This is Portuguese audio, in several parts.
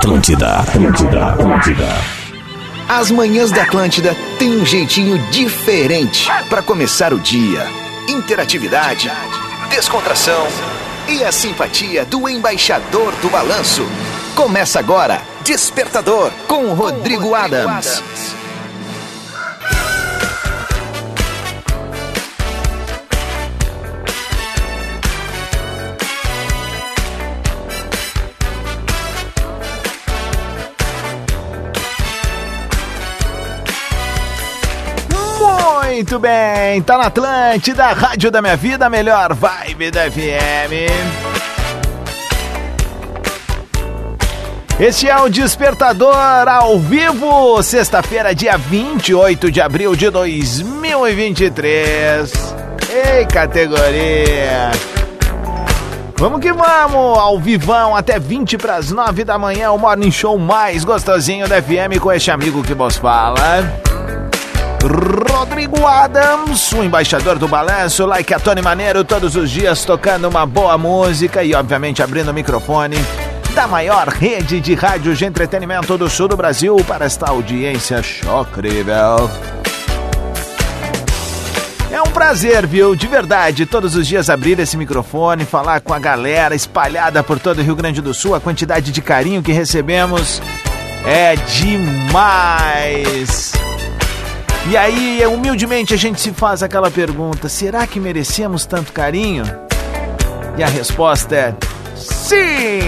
Atlântida, Atlântida, Atlântida. As manhãs da Atlântida têm um jeitinho diferente para começar o dia. Interatividade, descontração e a simpatia do embaixador do balanço. Começa agora, Despertador com Rodrigo Adams. Muito bem, tá na Atlântida, Rádio da Minha Vida, melhor vibe da FM. Este é o Despertador ao vivo, sexta-feira, dia 28 de abril de 2023. Ei, categoria! Vamos que vamos, ao vivão, até 20 para as 9 da manhã, o morning show mais gostosinho da FM com este amigo que vos fala. Rodrigo Adams, o embaixador do balanço, like a Tony Maneiro, todos os dias tocando uma boa música e, obviamente, abrindo o microfone da maior rede de rádio de entretenimento do sul do Brasil para esta audiência chocrível. É um prazer, viu? De verdade, todos os dias abrir esse microfone, falar com a galera espalhada por todo o Rio Grande do Sul, a quantidade de carinho que recebemos é demais. E aí, humildemente, a gente se faz aquela pergunta: será que merecemos tanto carinho? E a resposta é: sim!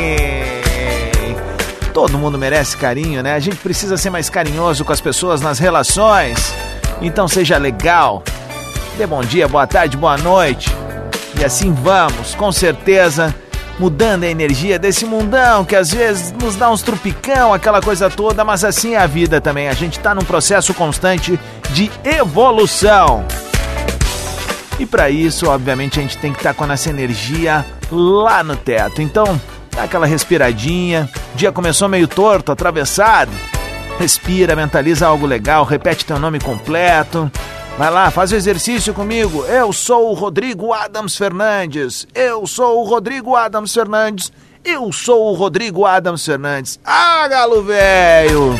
Todo mundo merece carinho, né? A gente precisa ser mais carinhoso com as pessoas nas relações. Então seja legal. Dê bom dia, boa tarde, boa noite. E assim vamos, com certeza mudando a energia desse mundão que às vezes nos dá uns trupicão, aquela coisa toda, mas assim é a vida também. A gente está num processo constante de evolução. E para isso, obviamente, a gente tem que estar tá com a nossa energia lá no teto. Então, dá aquela respiradinha. O dia começou meio torto, atravessado. Respira, mentaliza algo legal, repete teu nome completo. Vai lá, faz o exercício comigo. Eu sou o Rodrigo Adams Fernandes. Eu sou o Rodrigo Adams Fernandes. Eu sou o Rodrigo Adams Fernandes. Ah, galo velho!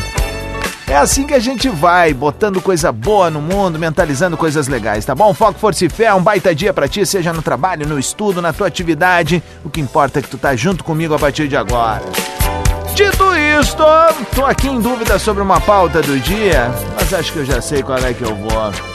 É assim que a gente vai, botando coisa boa no mundo, mentalizando coisas legais, tá bom? Foco, força e fé, um baita dia pra ti, seja no trabalho, no estudo, na tua atividade. O que importa é que tu tá junto comigo a partir de agora. Dito isto, tô aqui em dúvida sobre uma pauta do dia, mas acho que eu já sei qual é que eu vou.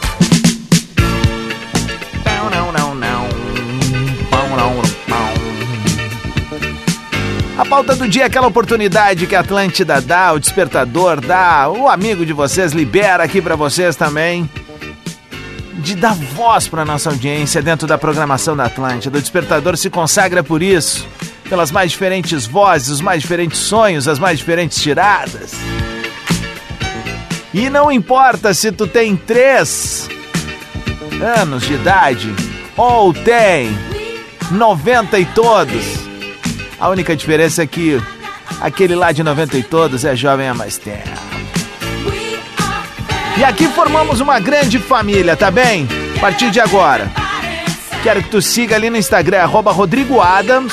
A pauta do dia é aquela oportunidade que a Atlântida dá, o despertador dá, o amigo de vocês libera aqui para vocês também. De dar voz para nossa audiência dentro da programação da Atlântida. O despertador se consagra por isso, pelas mais diferentes vozes, os mais diferentes sonhos, as mais diferentes tiradas. E não importa se tu tem três anos de idade ou tem 90 e todos. A única diferença é que aquele lá de 90 e todos é jovem há mais tempo. E aqui formamos uma grande família, tá bem? A partir de agora. Quero que tu siga ali no Instagram, arroba Rodrigo Adams.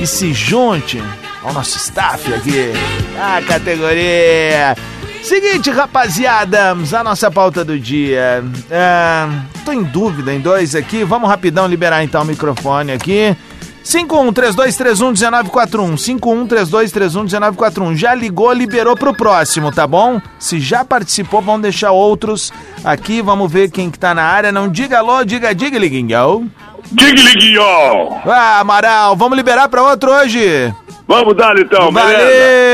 E se junte ao nosso staff aqui. A categoria. Seguinte, rapaziada, a nossa pauta do dia. É, tô em dúvida em dois aqui. Vamos rapidão liberar então o microfone aqui. 5132311941. 5132311941. Já ligou, liberou pro próximo, tá bom? Se já participou, vamos deixar outros aqui. Vamos ver quem que tá na área. Não diga alô, diga diga, liguinho. Diga, liguinho. Ah, Amaral, vamos liberar pra outro hoje? Vamos dar então, Valeu! Beleza?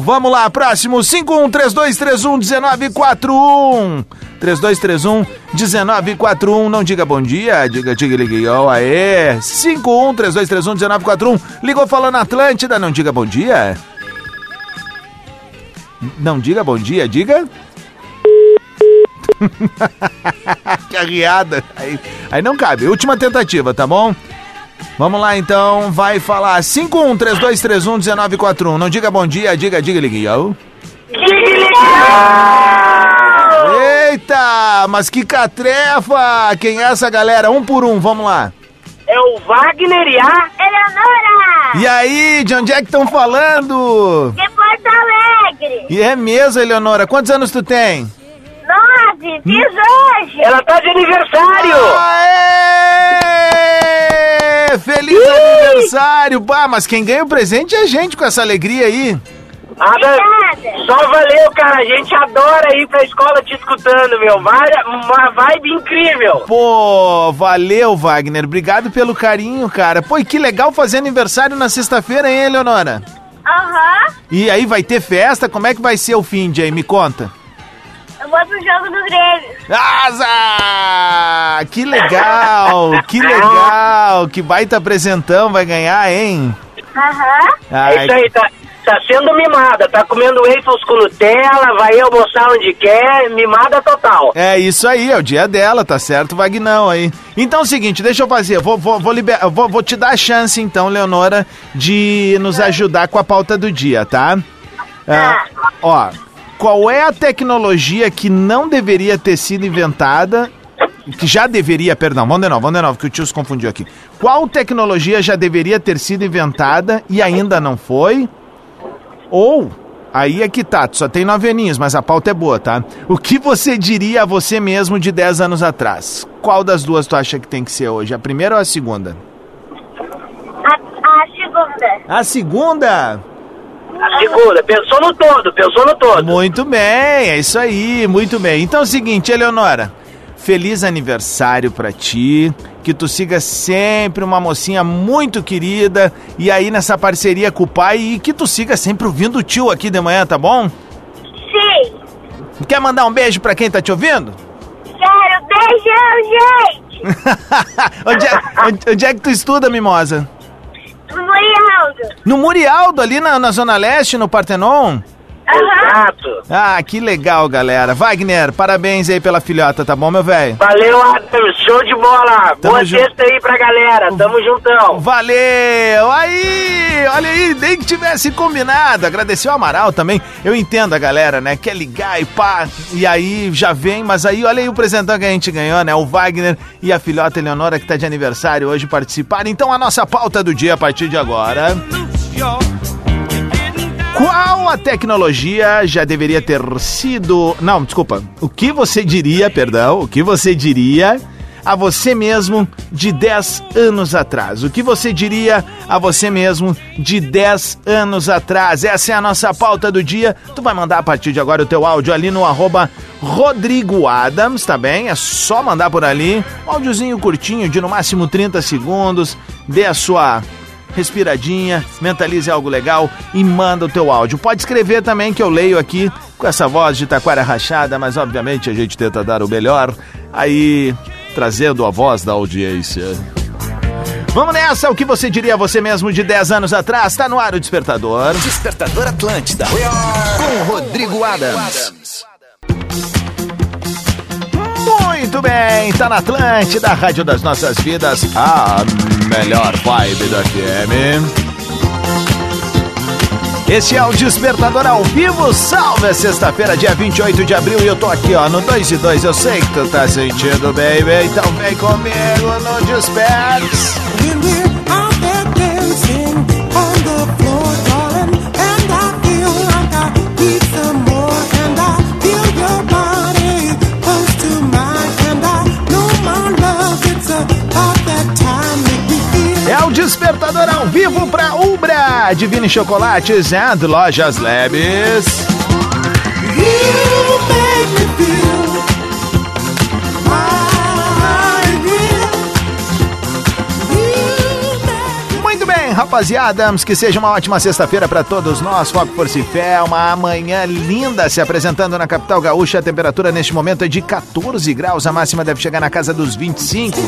Vamos lá, próximo 5132311941. 3231 1941. Não diga bom dia, diga diga ligueu. Aê! 51 3231 1941. Ligou falando Atlântida, não diga bom dia. Não diga bom dia, diga. que arriada. Aí, aí não cabe. Última tentativa, tá bom? Vamos lá então, vai falar 5132311941. Não diga bom dia, diga, diga, liguinho. Eita, mas que catrefa! Quem é essa galera? Um por um, vamos lá. É o Wagner e a Eleonora! E aí, de onde é que estão falando? De Porto Alegre. E é mesmo, Eleonora. Quantos anos tu tem? Nove, fiz hoje. Ela tá de aniversário! Aê! Feliz aniversário! Bah, mas quem ganha o presente é a gente com essa alegria aí. Ada, Obrigada. só valeu, cara. A gente adora ir pra escola te escutando, meu. Vai- Uma vibe incrível. Pô, valeu, Wagner. Obrigado pelo carinho, cara. Pô, e que legal fazer aniversário na sexta-feira, hein, Eleonora? Aham. E aí, vai ter festa? Como é que vai ser o fim de aí? Me conta. Eu vou pro jogo do Grêmio. Asa! Que legal! Que legal! Que baita apresentão vai ganhar, hein? Aham. É isso aí, tá, tá sendo mimada. Tá comendo waffles com Nutella, vai almoçar onde quer. Mimada total. É isso aí, é o dia dela, tá certo, Vagnão aí. Então é o seguinte, deixa eu fazer, vou, vou, vou, liber- vou, vou te dar a chance então, Leonora, de nos ajudar com a pauta do dia, tá? Ah, ó, qual é a tecnologia que não deveria ter sido inventada, que já deveria, perdão, vamos de novo, vamos de novo, que o tio se confundiu aqui. Qual tecnologia já deveria ter sido inventada e ainda não foi? Ou, aí é que tá, tu só tem nove aninhos, mas a pauta é boa, tá? O que você diria a você mesmo de 10 anos atrás? Qual das duas tu acha que tem que ser hoje? A primeira ou a segunda? A, a segunda. A segunda! A segunda, pensou no todo, pensou no todo. Muito bem, é isso aí, muito bem. Então é o seguinte, Eleonora, feliz aniversário pra ti, que tu siga sempre uma mocinha muito querida e aí nessa parceria com o pai e que tu siga sempre ouvindo o tio aqui de manhã, tá bom? Sim. Quer mandar um beijo pra quem tá te ouvindo? Quero beijão, gente. onde, é, onde- onde é que tu estuda, Mimosa? No Murialdo, ali na, na Zona Leste, no Partenon? Exato. Ah, que legal, galera. Wagner, parabéns aí pela filhota, tá bom, meu velho? Valeu, Adam. Show de bola. Tamo Boa sexta aí pra galera. Tamo juntão. Valeu! Aí! Olha aí, nem que tivesse combinado. Agradecer o Amaral também. Eu entendo a galera, né? Quer ligar e pá, e aí já vem, mas aí olha aí o presentão que a gente ganhou, né? O Wagner e a filhota Eleonora, que tá de aniversário hoje, participaram. Então a nossa pauta do dia a partir de agora. Qual a tecnologia já deveria ter sido. Não, desculpa. O que você diria, perdão, o que você diria a você mesmo de 10 anos atrás? O que você diria a você mesmo de 10 anos atrás? Essa é a nossa pauta do dia. Tu vai mandar a partir de agora o teu áudio ali no arroba Rodrigo Adams, tá bem? É só mandar por ali. Um áudiozinho curtinho, de no máximo 30 segundos. Dê a sua respiradinha, mentalize algo legal e manda o teu áudio. Pode escrever também que eu leio aqui com essa voz de taquara rachada, mas obviamente a gente tenta dar o melhor aí trazendo a voz da audiência. Vamos nessa, o que você diria a você mesmo de 10 anos atrás? Tá no ar o despertador. Despertador Atlântida. Com Rodrigo Adams. Muito bem, tá na Atlântida, Rádio das Nossas Vidas, a melhor vibe da FM. Este é o Despertador ao vivo, salve, sexta-feira, dia 28 de abril, e eu tô aqui, ó, no 2 e 2, eu sei que tu tá sentindo, baby, então vem comigo no Despers. Divine Chocolates and Lojas Labs. Muito bem, rapaziada, que seja uma ótima sexta-feira para todos nós. Foco, força e fé, uma manhã linda se apresentando na capital gaúcha. A temperatura neste momento é de 14 graus, a máxima deve chegar na casa dos 25.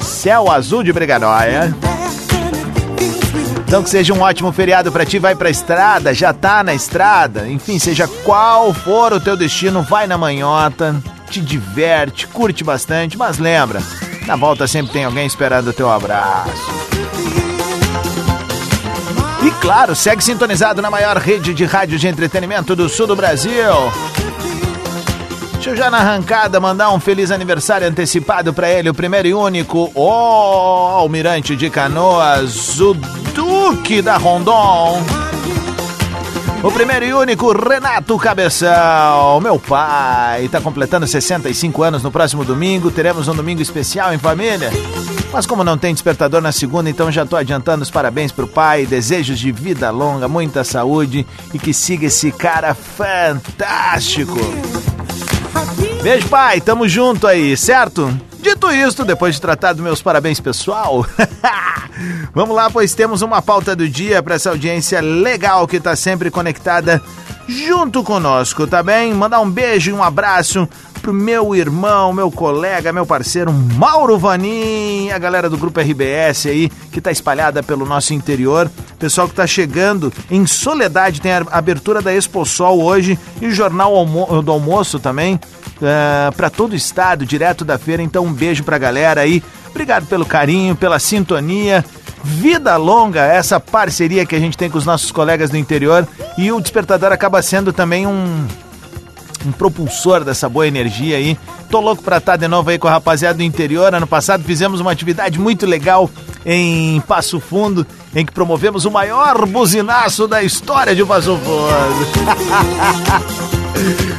Céu azul de Brigadóia. Então que seja um ótimo feriado para ti, vai pra estrada, já tá na estrada. Enfim, seja qual for o teu destino, vai na manhota, te diverte, curte bastante, mas lembra, na volta sempre tem alguém esperando o teu abraço. E claro, segue sintonizado na maior rede de rádio de entretenimento do sul do Brasil. Deixa eu já na arrancada mandar um feliz aniversário antecipado pra ele, o primeiro e único, o Almirante de Canoas, o Duque da Rondon. O primeiro e único Renato Cabeção, meu pai, tá completando 65 anos no próximo domingo. Teremos um domingo especial em família. Mas como não tem despertador na segunda, então já tô adiantando os parabéns pro pai, desejos de vida longa, muita saúde e que siga esse cara fantástico. Beijo, pai, tamo junto aí, certo? Dito isto, depois de tratar dos meus parabéns pessoal, vamos lá, pois temos uma pauta do dia para essa audiência legal que tá sempre conectada junto conosco, tá bem? Mandar um beijo e um abraço pro meu irmão, meu colega, meu parceiro Mauro Vanin, a galera do grupo RBS aí, que tá espalhada pelo nosso interior. Pessoal que tá chegando em Soledade, tem a abertura da Expo Sol hoje e o Jornal Almo- do Almoço também, para todo o estado, direto da feira. Então, um beijo pra galera aí. Obrigado pelo carinho, pela sintonia. Vida longa essa parceria que a gente tem com os nossos colegas do interior e o despertador acaba sendo também um um propulsor dessa boa energia aí. Tô louco pra estar de novo aí com a rapaziada do interior. Ano passado fizemos uma atividade muito legal em Passo Fundo, em que promovemos o maior buzinaço da história de Passo Fundo.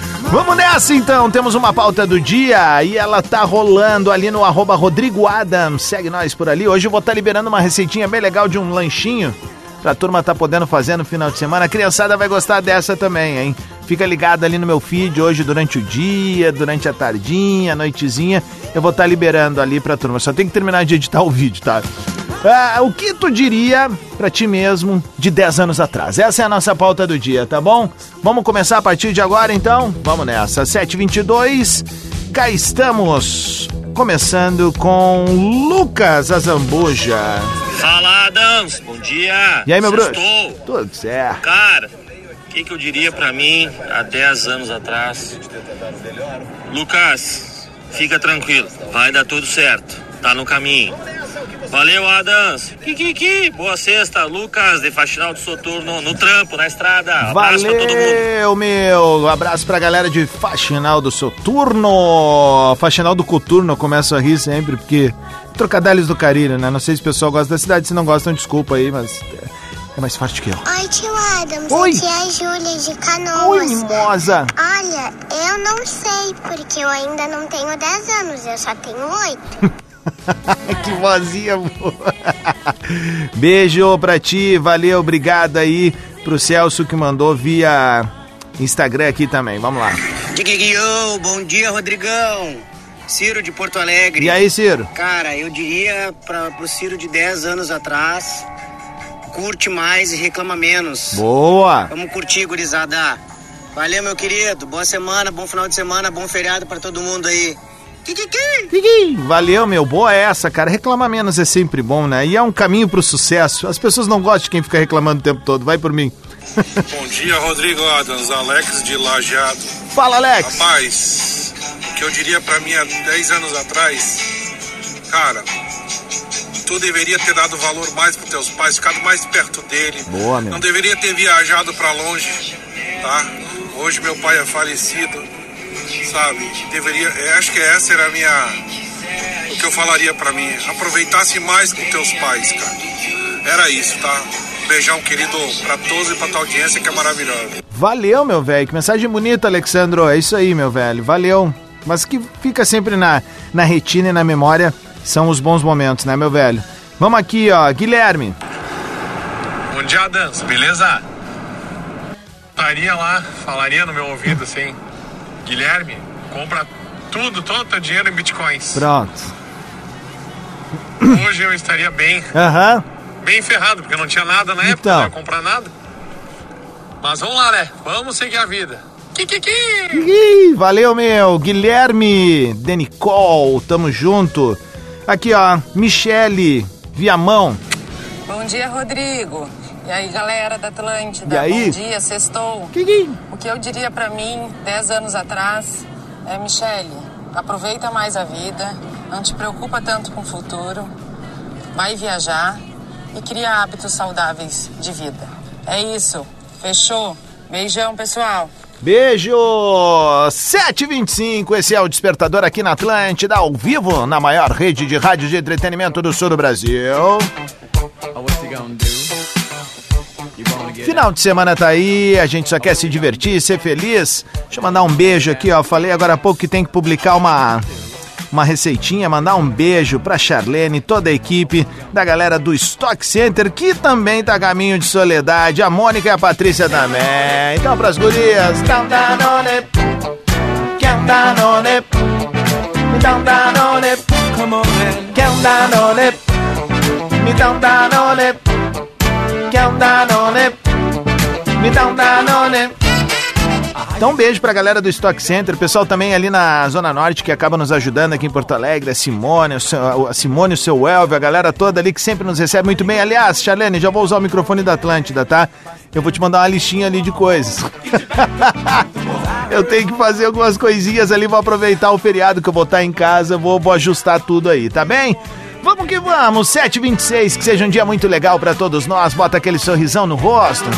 Vamos nessa então, temos uma pauta do dia e ela tá rolando ali no arroba Rodrigo Adams. Segue nós por ali. Hoje eu vou estar liberando uma receitinha bem legal de um lanchinho pra turma tá podendo fazer no final de semana. A criançada vai gostar dessa também, hein? Fica ligado ali no meu feed hoje durante o dia, durante a tardinha, a noitezinha. Eu vou estar liberando ali pra turma. Só tem que terminar de editar o vídeo, tá? Ah, o que tu diria pra ti mesmo de 10 anos atrás? Essa é a nossa pauta do dia, tá bom? Vamos começar a partir de agora então? Vamos nessa. 7h22, cá estamos. Começando com Lucas Azambuja. Fala, Adams. Bom dia. E aí, meu bruxo? Sextou. Tudo certo. Cara, o que, que eu diria pra mim há 10 anos atrás? Lucas, fica tranquilo. Vai dar tudo certo. Tá no caminho. Valeu, Adams. Kikiki. Boa sexta, Lucas, de Faxinal do Soturno, no trampo, na estrada. Abraço pra todo mundo. Valeu, meu! Abraço pra galera de Faxinal do Soturno. Faxinal do Coturno, eu começo a rir sempre, porque trocadilhos do carinho, né? Não sei se o pessoal gosta da cidade, se não gostam, desculpa aí, mas é- é mais forte que eu. Oi, tio Adams. Oi. Aqui é a Júlia de Oi, Canoas. mimosa! Olha, eu não sei, porque eu ainda não tenho 10 anos, eu só tenho 8. que vozinha boa. Beijo pra ti, valeu, obrigado aí pro Celso que mandou via Instagram aqui também. Vamos lá. Diguiguiô, bom dia, Rodrigão. Ciro de Porto Alegre. E aí, Ciro? Cara, eu diria pra, pro Ciro de 10 anos atrás, curte mais e reclama menos. Boa! Vamos curtir, gurizada. Valeu, meu querido. Boa semana, bom final de semana, bom feriado pra todo mundo aí. Valeu, meu. Boa essa, cara. Reclamar menos é sempre bom, né? E é um caminho pro sucesso. As pessoas não gostam de quem fica reclamando o tempo todo. Vai por mim. Bom dia, Rodrigo Adams, Alex de Lajeado. Fala, Alex. Rapaz, o que eu diria pra mim há 10 anos atrás, cara, tu deveria ter dado valor mais pros teus pais, ficado mais perto dele. Boa, meu. Não deveria ter viajado pra longe, tá? Hoje meu pai é falecido, sabe? Deveria, eu acho que essa era a minha o que eu falaria pra mim, aproveitasse mais com teus pais, cara. Era isso, tá? Beijão querido pra todos e pra tua audiência que é maravilhosa. Valeu, meu velho. Que mensagem bonita, Alexandro. É isso aí, meu velho. Valeu. Mas que fica sempre na, na retina e na memória são os bons momentos, né, meu velho? Vamos aqui, ó. Guilherme. Bom dia, Adams, beleza? Estaria lá, falaria no meu ouvido assim: Guilherme, compra tudo, todo o teu dinheiro em bitcoins. Pronto. Hoje eu estaria bem, Aham. bem ferrado, porque eu não tinha nada na época, Então. não ia comprar nada. Mas vamos lá, né? Vamos seguir a vida. Kikiki! Ih, valeu, meu. Guilherme, Denicol, tamo junto. Aqui, ó. Michele, Viamão. Bom dia, Rodrigo. E aí, galera da Atlântida. E aí? Bom dia, sextou. O que eu diria pra mim, 10 anos atrás, é, Michele, aproveita mais a vida, não te preocupa tanto com o futuro, vai viajar e cria hábitos saudáveis de vida. É isso. Fechou? Beijão, pessoal. Beijo! 725, esse é o Despertador aqui na Atlântida, ao vivo, na maior rede de rádio de entretenimento do sul do Brasil. Final de semana tá aí, a gente só quer se divertir, ser feliz. Deixa eu mandar um beijo aqui, ó. Falei agora há pouco que tem que publicar uma uma receitinha, mandar um beijo pra Charlene, toda a equipe da galera do Stock Center, que também tá a caminho de soledade, a Mônica e a Patrícia também. Então, pras gurias, me down on it, count down on it, me down, down on it. Então um beijo pra galera do Stock Center, pessoal também ali na Zona Norte que acaba nos ajudando aqui em Porto Alegre, a Simone, o seu, a Simone, o seu Elvio, a galera toda ali que sempre nos recebe muito bem. Aliás, Charlene, já vou usar o microfone da Atlântida, tá? Eu vou te mandar uma listinha ali de coisas. eu tenho que fazer algumas coisinhas ali, vou aproveitar o feriado que eu vou estar em casa, vou, vou ajustar tudo aí, tá bem? Vamos que vamos, 726, que seja um dia muito legal pra todos nós, bota aquele sorrisão no rosto.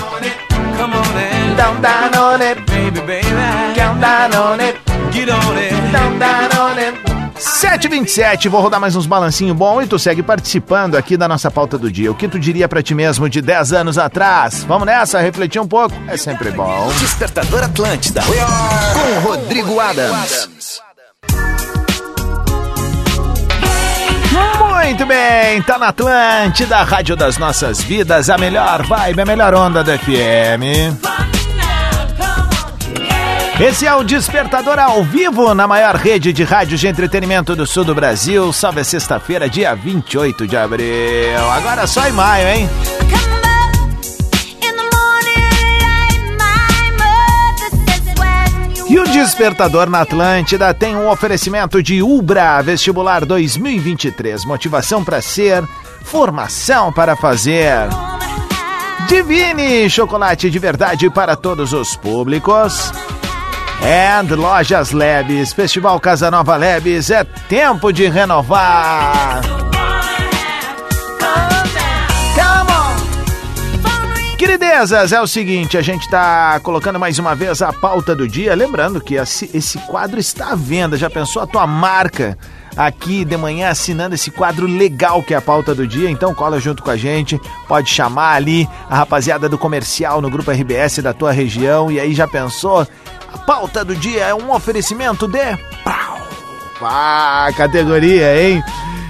Down, down on it, baby, baby. Down, down on it, get on it. Down, down on it. 727, vou rodar mais uns balancinho bom e tu segue participando aqui da nossa pauta do dia. O que tu diria pra ti mesmo de 10 anos atrás? Vamos nessa, refletir um pouco? É sempre bom. Despertador Atlântida. Com Rodrigo Adams. Muito bem, tá na Atlântida, Rádio das Nossas Vidas, a melhor vibe, a melhor onda da FM. Esse é o Despertador ao vivo na maior rede de rádio de entretenimento do sul do Brasil. Salve sexta-feira, dia 28 de abril. Agora só em maio, hein? Despertador na Atlântida tem um oferecimento de Ubra Vestibular 2023. Motivação para ser, formação para fazer. Divine, chocolate de verdade para todos os públicos. And Lojas Labs, Festival Casa Nova Labs, é tempo de renovar. Queridezas, é o seguinte, a gente tá colocando mais uma vez a pauta do dia, lembrando que esse, quadro está à venda, já pensou a tua marca aqui de manhã assinando esse quadro legal que é a pauta do dia, então cola junto com a gente, pode chamar ali a rapaziada do comercial no grupo RBS da tua região e aí já pensou? A pauta do dia é um oferecimento de pau. Ah, categoria, hein?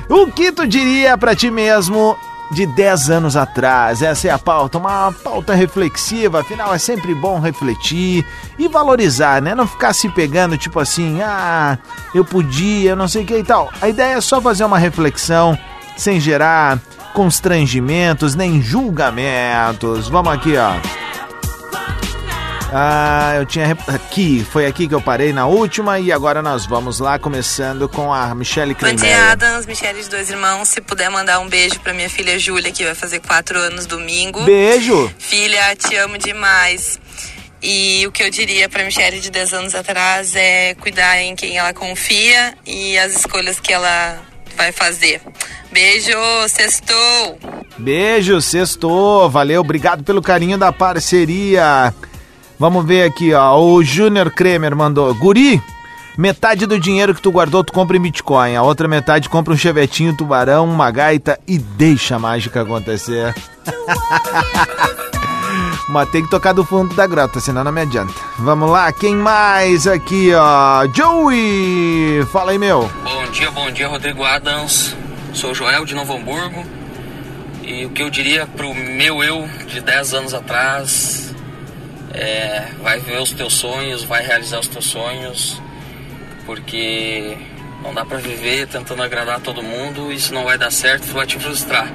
O que tu diria pra ti mesmo de 10 anos atrás. Essa é a pauta, uma pauta reflexiva, afinal é sempre bom refletir e valorizar, né? Não ficar se pegando tipo assim, ah, eu podia, eu não sei o que e tal. A ideia é só fazer uma reflexão sem gerar constrangimentos nem julgamentos. Vamos aqui, ó. Ah, eu tinha rep- aqui, foi aqui que eu parei na última e agora nós vamos lá começando com a Michelle Bom dia, Kremer. Adams, Michele de Dois Irmãos. Se puder mandar um beijo pra minha filha Júlia, que vai fazer quatro anos domingo. Beijo. Filha, te amo demais. E o que eu diria pra Michele de 10 anos atrás é cuidar em quem ela confia e as escolhas que ela vai fazer. Beijo, sextou! Beijo, sextou. Valeu, obrigado pelo carinho da parceria. Vamos ver aqui, ó. O Júnior Kremer mandou. Guri, metade do dinheiro que tu guardou tu compra em Bitcoin. A outra metade compra um chevetinho, tubarão, uma gaita e deixa a mágica acontecer. Mas tem que tocar do fundo da grota, senão não me adianta. Vamos lá, quem mais aqui, ó? Joey! Fala aí, meu. Bom dia, bom dia, Rodrigo Adams. Sou Joel de Novo Hamburgo. E o que eu diria pro meu eu de 10 anos atrás é: vai viver os teus sonhos, vai realizar os teus sonhos, porque não dá pra viver tentando agradar todo mundo, isso não vai dar certo, tu vai te frustrar.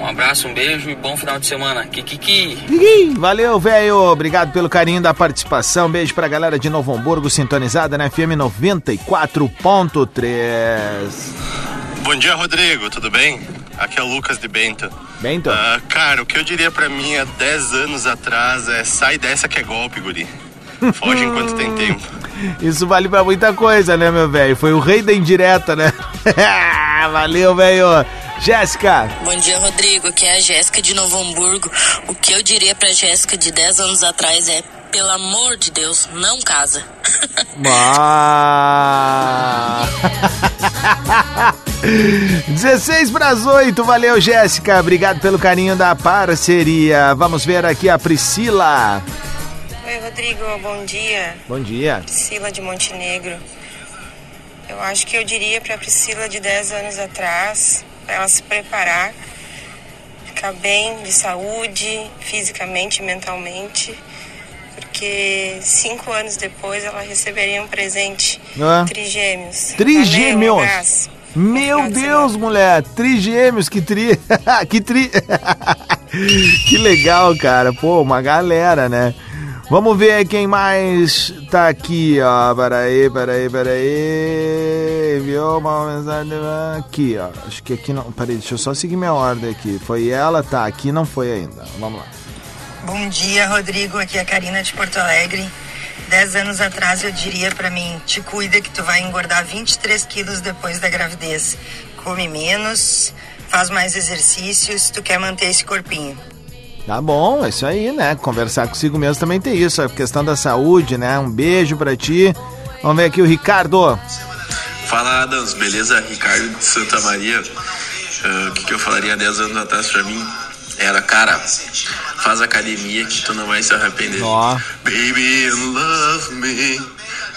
Um abraço, um beijo e bom final de semana. Kikiki! Valeu, velho. Obrigado pelo carinho da participação. Beijo pra galera de Novo Hamburgo, sintonizada na FM 94.3. Bom dia, Rodrigo, tudo bem? Aqui é o Lucas de Bento. Bento? Ah, cara, o que eu diria pra mim há 10 anos atrás é sai dessa que é golpe, guri. Foge enquanto tem tempo. Isso vale pra muita coisa, né, meu velho? Foi o rei da indireta, né? Valeu, velho. Jéssica. Bom dia, Rodrigo. Aqui é a Jéssica de Novo Hamburgo. O que eu diria pra Jéssica de 10 anos atrás é pelo amor de Deus, não casa. Ah. 16 para as 8, valeu Jéssica, obrigado pelo carinho da parceria. Vamos ver aqui a Priscila. Oi, Rodrigo, bom dia. Bom dia. Priscila de Montenegro. Eu acho que eu diria para Priscila de 10 anos atrás, para ela se preparar, ficar bem de saúde, fisicamente e mentalmente, porque cinco anos depois ela receberia um presente Ah. trigêmeos. Trigêmeos. Valeu, um. Meu Deus, mulher, trigêmeos, que tri. que tri. que legal, cara. Pô, uma galera, né? Vamos ver quem mais tá aqui, ó. Peraí, peraí, peraí. Enviou uma mensagem aqui, ó. Acho que aqui não. Peraí, deixa eu só seguir minha ordem aqui. Foi ela, tá. Aqui não foi ainda. Vamos lá. Bom dia, Rodrigo. Aqui é a Karina de Porto Alegre. Dez anos atrás eu diria pra mim, te cuida que tu vai engordar 23 quilos depois da gravidez. Come menos, faz mais exercícios, tu quer manter esse corpinho. Tá bom, é isso aí, né? Conversar consigo mesmo também tem isso. A questão da saúde, né? Um beijo pra ti. Vamos ver aqui o Ricardo. Fala Adams, beleza? Ricardo de Santa Maria. Ah, O que, que eu falaria 10 anos atrás pra mim? Era, cara, faz academia que tu não vai se arrepender. Ó. Baby, love me,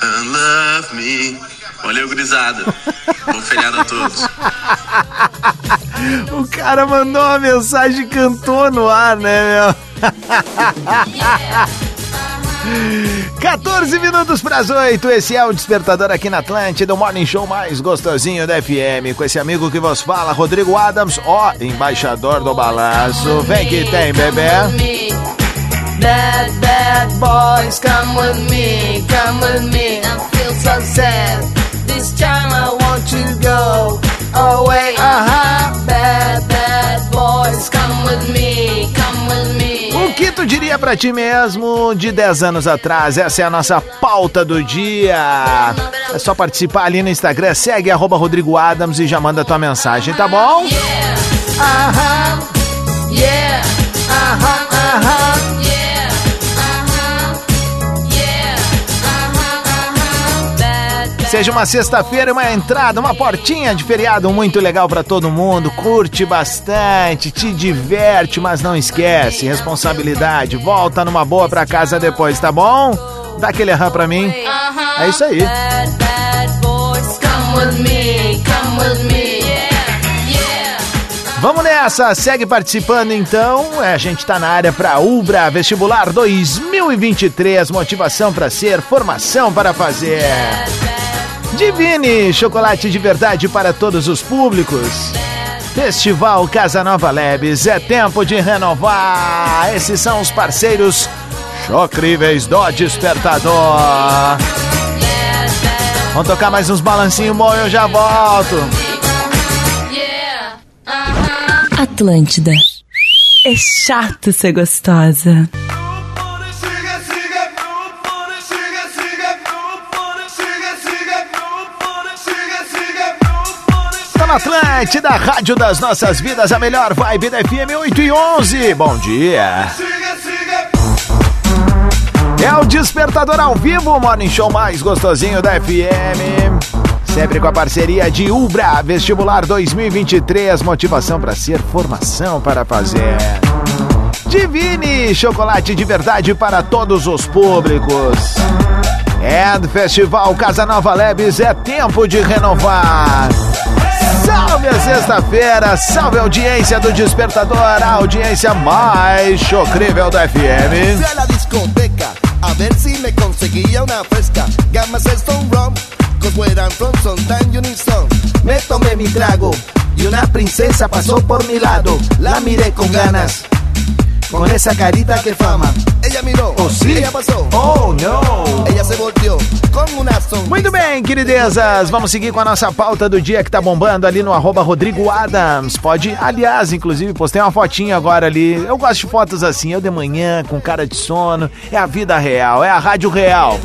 love me. Valeu, gurizada. Bom feriado a todos. O cara mandou uma mensagem e cantou no ar, né, meu? 14 minutos para as 8. Esse é o despertador aqui na Atlântida, o morning show mais gostosinho da FM. Com esse amigo que vos fala, Rodrigo Adams, ó, embaixador do balaço. Vem que tem, bebê. Bad, bad boys, come with me, come with me. I feel so sad. This time I want to go away. Uh huh. Tu diria pra ti mesmo de 10 anos atrás? Essa é a nossa pauta do dia. É só participar ali no Instagram, segue arroba Rodrigo Adams e já manda tua mensagem, tá bom? Aham. Yeah. Aham. Aham. Seja uma sexta-feira, uma entrada, uma portinha de feriado muito legal pra todo mundo. Curte bastante, te diverte, mas não esquece, responsabilidade. Volta numa boa pra casa depois, tá bom? Dá aquele aham pra mim. É isso aí. Vamos nessa, segue participando então. É, A gente tá na área pra Ubra Vestibular 2023, motivação pra ser, formação para fazer. Divine, chocolate de verdade para todos os públicos. Festival Casa Nova Labs, é tempo de renovar. Esses são os parceiros chocríveis do Despertador. Vamos tocar mais uns balancinhos bom, eu já volto. Atlântida. É chato ser gostosa. Na Atlântida, Rádio das Nossas Vidas, a melhor vibe da FM 8 e 11. Bom dia. É o Despertador ao vivo, o morning show mais gostosinho da FM. Sempre com a parceria de Ubra, Vestibular 2023, motivação para ser, formação para fazer. Divine, chocolate de verdade para todos os públicos. And Festival Casa Nova Labs é tempo de renovar. Salve a sexta-feira, salve a audiência do Despertador, a audiência mais chocrível da FM. Fui la discoteca a ver si me conseguía una fresca. Gamas Stone Rum, cause from son tan unison. Me tomé mi trago y una princesa pasó por mi lado. La miré con ganas, con esa carita que fama. Ella miró, Oh, sí. ella pasó. Oh, no. Ella se volteó con una sonrisa. Muito bem, queridezas, vamos seguir com a nossa pauta do dia que tá bombando ali no arroba Rodrigo Adams. Pode, aliás, inclusive, postei uma fotinha agora ali. Eu gosto de fotos assim, eu de manhã, com cara de sono. É a vida real, é a rádio real.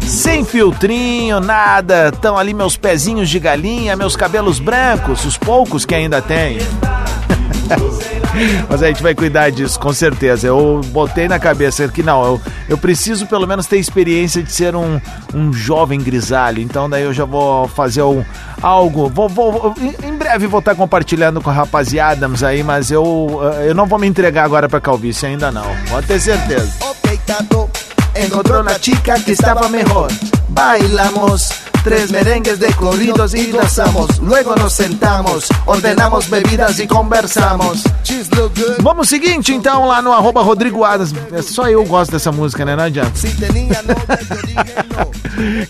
Sem filtrinho, nada. Estão ali meus pezinhos de galinha, meus cabelos brancos, os poucos que ainda tenho. Mas a gente vai cuidar disso, com certeza. Eu botei na cabeça que não, eu, eu preciso pelo menos ter experiência de ser um, um jovem grisalho. Então daí eu já vou fazer um, algo. Vou, vou, em- breve vou estar compartilhando com a rapaziada aí, mas eu, eh, eu não vou me entregar agora pra calvície ainda não. Pode ter certeza. Ok, Tato encontró una chica que estaba mejor. Bailamos tres merengues de corridos y danzamos. Luego nos sentamos, ordenamos bebidas y conversamos. Vamos seguinte então lá no arroba Rodrigo Adams. É Só eu gosto dessa música, né? Não adianta.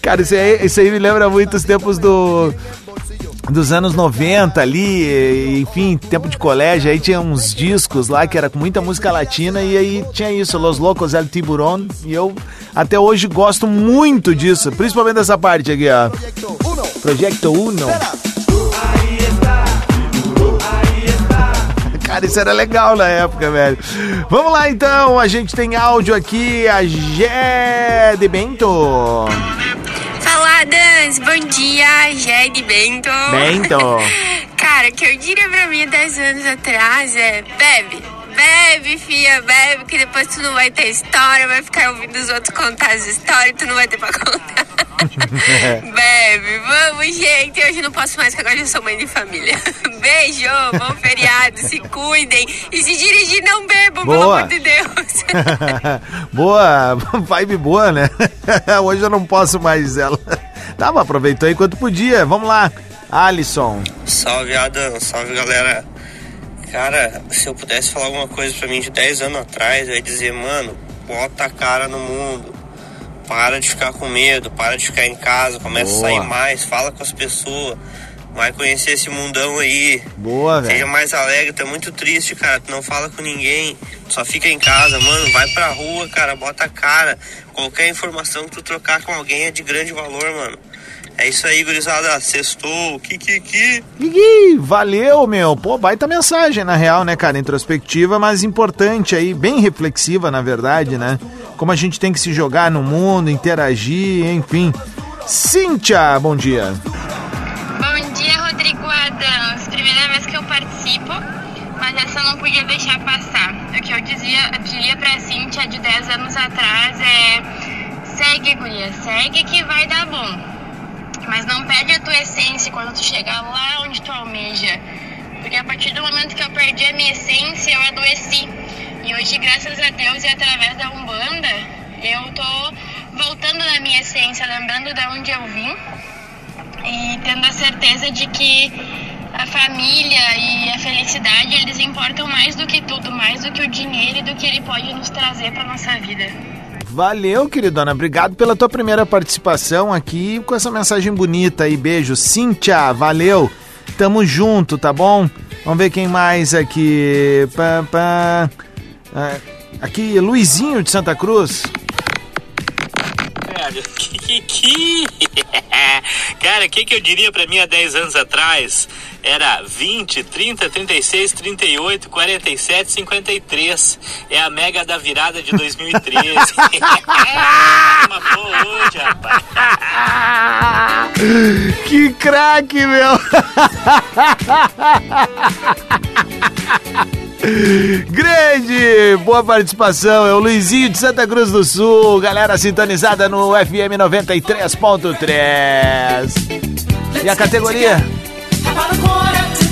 Cara, isso aí, isso aí me lembra muito os tempos do. Dos anos 90 ali, enfim, tempo de colégio, aí tinha uns discos lá que era com muita música latina e aí tinha isso, Los Locos El Tiburón, e eu até hoje gosto muito disso, principalmente dessa parte aqui, ó. Projeto Uno. Cara, isso era legal na época, velho. Vamos lá então, a gente tem áudio aqui, a Gé de Bento. Fala, Dans, bom dia, Jede Bento. Bento. Cara, o que eu diria pra mim há 10 anos atrás é: bebe, bebe, fia, bebe, que depois tu não vai ter história, vai ficar ouvindo os outros contar as histórias e tu não vai ter pra contar. bebe, vamos, gente. Hoje eu não posso mais, que agora eu sou mãe de família. Beijo, bom feriado, se cuidem. E se dirigir, não bebam, pelo Boa. amor de Deus. boa, vibe boa, né? Hoje eu não posso mais ela. Tá, mas aproveitou enquanto podia. Vamos lá, Alisson. Salve Adão, salve galera. Cara, se eu pudesse falar alguma coisa pra mim de 10 anos atrás, eu ia dizer, mano, bota a cara no mundo. Para de ficar com medo, para de ficar em casa, começa Boa. a sair mais, fala com as pessoas. Vai conhecer esse mundão aí. Boa, Seja velho. mais alegre, é muito triste, cara. Tu não fala com ninguém, só fica em casa, mano. Vai pra rua, cara, bota a cara. Qualquer informação que tu trocar com alguém é de grande valor, mano. É isso aí, gurizada. Sextou, kikiki. Ih, valeu, meu. Pô, baita mensagem, na real, né, cara? Introspectiva, mas importante aí, bem reflexiva, na verdade, né? Como a gente tem que se jogar no mundo, interagir, enfim. Cíntia, bom dia. Bom dia, Rodrigo Adams. Primeira vez que eu participo, mas essa eu não podia deixar passar. O que eu dizia, eu diria pra Cíntia de 10 anos atrás é: segue, guria, segue que vai dar bom. Mas não perde a tua essência quando tu chegar lá onde tu almeja. Porque a partir do momento que eu perdi a minha essência, eu adoeci. E hoje, graças a Deus e através da Umbanda, eu tô voltando na minha essência, lembrando de onde eu vim e tendo a certeza de que a família e a felicidade eles importam mais do que tudo, mais do que o dinheiro e do que ele pode nos trazer para nossa vida. Valeu, queridona. Obrigado pela tua primeira participação aqui com essa mensagem bonita aí. Beijo. Cíntia, valeu. Tamo junto, tá bom? Vamos ver quem mais aqui. Pá, pá. Ah, Aqui, Luizinho de Santa Cruz. Velho, que, que... Cara, o que, que eu diria pra mim há 10 anos atrás? Era 20, 30, 36, 38, 47, 53. É a mega da virada de 2013. Uma boa hoje, rapaz. Que craque, meu! Grande! Boa participação, é o Luizinho de Santa Cruz do Sul, galera sintonizada no FM 93.3. E a categoria?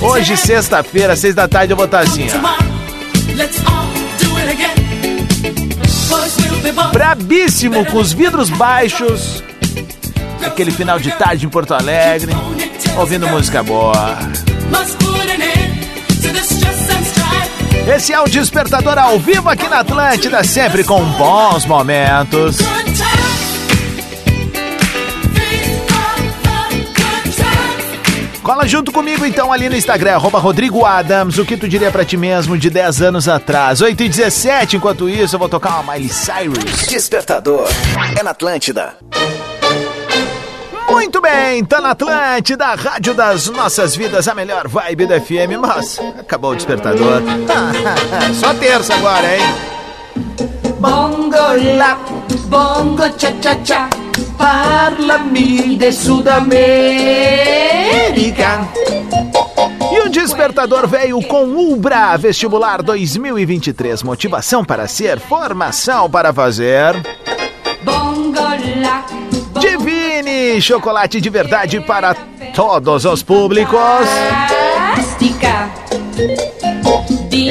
Hoje, sexta-feira, seis da tarde, eu vou estar assim, ó. Brabíssimo, com os vidros baixos. Aquele final de tarde em Porto Alegre, ouvindo música boa. Esse é o Despertador ao vivo aqui na Atlântida, sempre com bons momentos. Cola junto comigo então ali no Instagram, arroba Rodrigo Adams, o que tu diria pra ti mesmo de 10 anos atrás? 8 e 17, enquanto isso eu vou tocar uma Miley Cyrus. Despertador é na Atlântida. Muito bem, tá na Atlântida, rádio das nossas vidas, a melhor vibe do FM, mas acabou o despertador. Só terça agora, hein? Bongo la, bongo cha cha cha, parlami de Sudamérica. E o despertador veio com Ubra Vestibular 2023. Motivação para ser, formação para fazer. Chocolate de verdade para todos os públicos.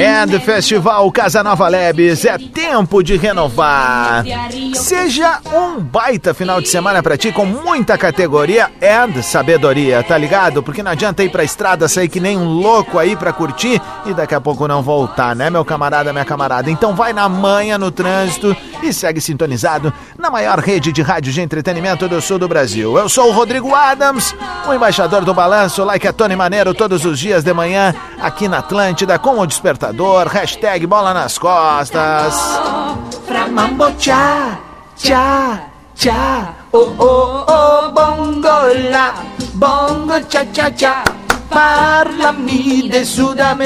And Festival Casa Nova Labs é tempo de renovar. Seja um baita final de semana pra ti com muita categoria and sabedoria, tá ligado? Porque não adianta ir pra estrada, sair que nem um louco aí pra curtir e daqui a pouco não voltar, né, meu camarada, minha camarada? Então vai na manha no trânsito e segue sintonizado na maior rede de rádio de entretenimento do sul do Brasil. Eu sou o Rodrigo Adams, o embaixador do balanço, like a Tony Maneiro todos os dias de manhã aqui na Atlântida com o hashtag bola nas costas. Fra mambo cha, cha, cha. Oh, oh, oh, bongo la, bongo cha, cha, cha. Parlami de Sudamérica.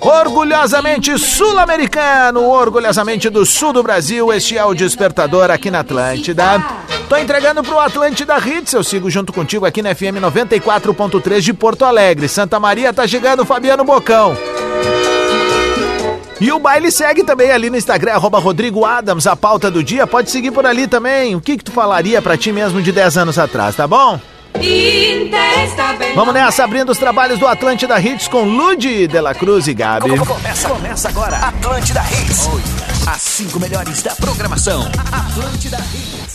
Orgulhosamente sul-americano, orgulhosamente do sul do Brasil, este é o Despertador aqui na Atlântida. Tô entregando pro Atlântida Hits, eu sigo junto contigo aqui na FM 94.3 de Porto Alegre. Santa Maria tá chegando, Fabiano Bocão. E o baile segue também ali no Instagram, arroba Rodrigo Adams, a pauta do dia. Pode seguir por ali também. O que que tu falaria pra ti mesmo de 10 anos atrás, tá bom? Vamos nessa, abrindo os trabalhos do Atlântida Hits com Ludi de la Cruz e Gabi. Começa, começa agora. Atlântida Hits. As cinco melhores da programação. Atlântida Hits.